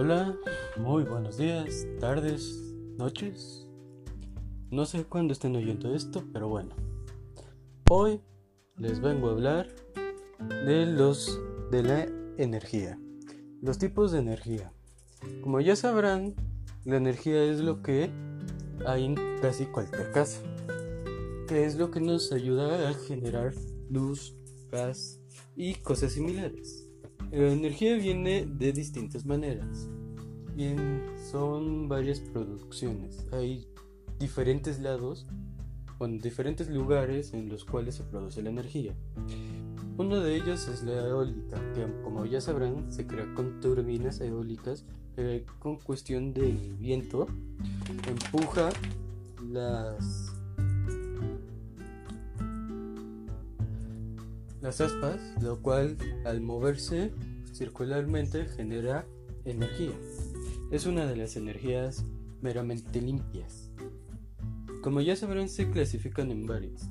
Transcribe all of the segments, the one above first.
Hola, muy buenos días, tardes, noches. No sé cuándo estén oyendo esto, pero bueno. Hoy les vengo a hablar de los de la energía. Los tipos de energía. Como ya sabrán, la energía es lo que hay en casi cualquier casa. Que es lo que nos ayuda a generar luz, gas y cosas similares. La energía viene de distintas maneras. Bien, son varias producciones. Hay diferentes lados, bueno, diferentes lugares en los cuales se produce la energía. Uno de ellos es la eólica, que como ya sabrán se crea con turbinas eólicas que con cuestión del viento empuja las las aspas, lo cual al moverse circularmente genera energía. Es una de las energías meramente limpias. Como ya sabrán, se clasifican en varias.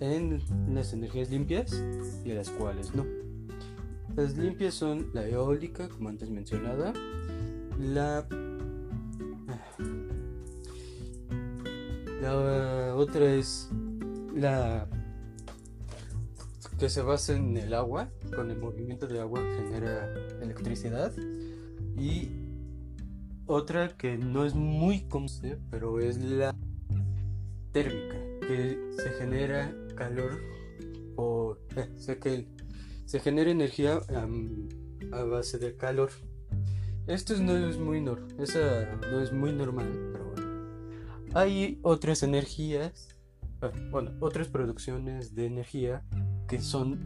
En las energías limpias y las cuales no. Las limpias son la eólica, como antes mencionada, la la otra es la que se basa en el agua, con el movimiento de agua genera electricidad. Y otra que no es muy común, pero es la térmica, que se genera calor. Eh, o sea que se genera energía a base de calor. Esto no es muy esa no es muy normal, pero bueno. Hay otras energías, ah, bueno, otras producciones de energía que son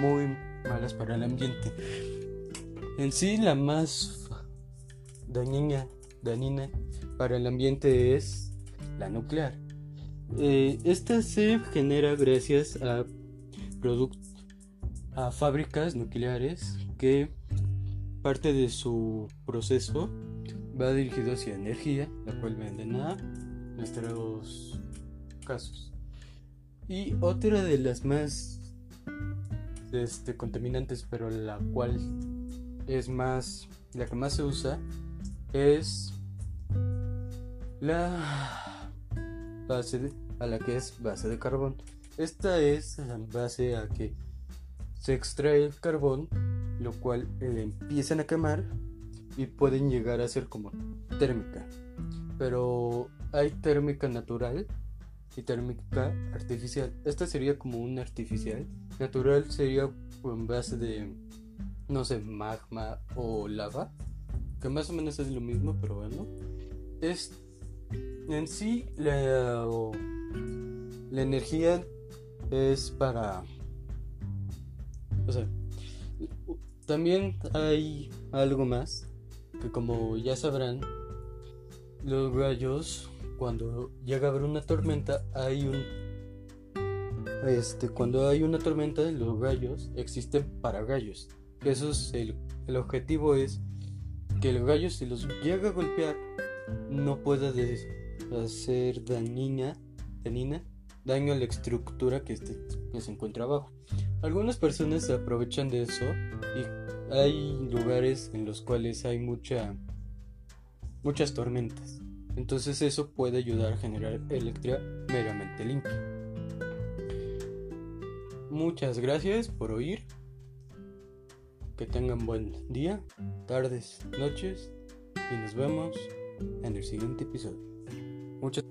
muy malas para el ambiente. En sí, la más dañina, para el ambiente es la nuclear. Eh, esta se genera gracias a a fábricas nucleares que parte de su proceso va dirigido hacia energía, la cual venden a nuestros casos. Y otra de las más este, contaminantes, pero la cual es más, la que más se usa es la base a la que es base de carbón. Esta es la base a que se extrae el carbón, lo cual le empiezan a quemar y pueden llegar a ser como térmica. Pero hay térmica natural y térmica artificial. Esta sería como un artificial. Natural sería en base de, no sé, magma o lava, que más o menos es lo mismo, pero bueno. Es en sí la, la energía es para, o sea, también hay algo más que como ya sabrán, los rayos cuando llega a haber una tormenta hay un este cuando hay una tormenta los rayos existen para rayos eso es el, el objetivo es que el rayo si los llega a golpear no pueda hacer dañina, dañina daño a la estructura que, este, que se encuentra abajo. Algunas personas se aprovechan de eso y hay lugares en los cuales hay mucha muchas tormentas. Entonces eso puede ayudar a generar electricidad meramente limpia. Muchas gracias por oír. Que tengan buen día, tardes, noches y nos vemos en el siguiente episodio. Muchas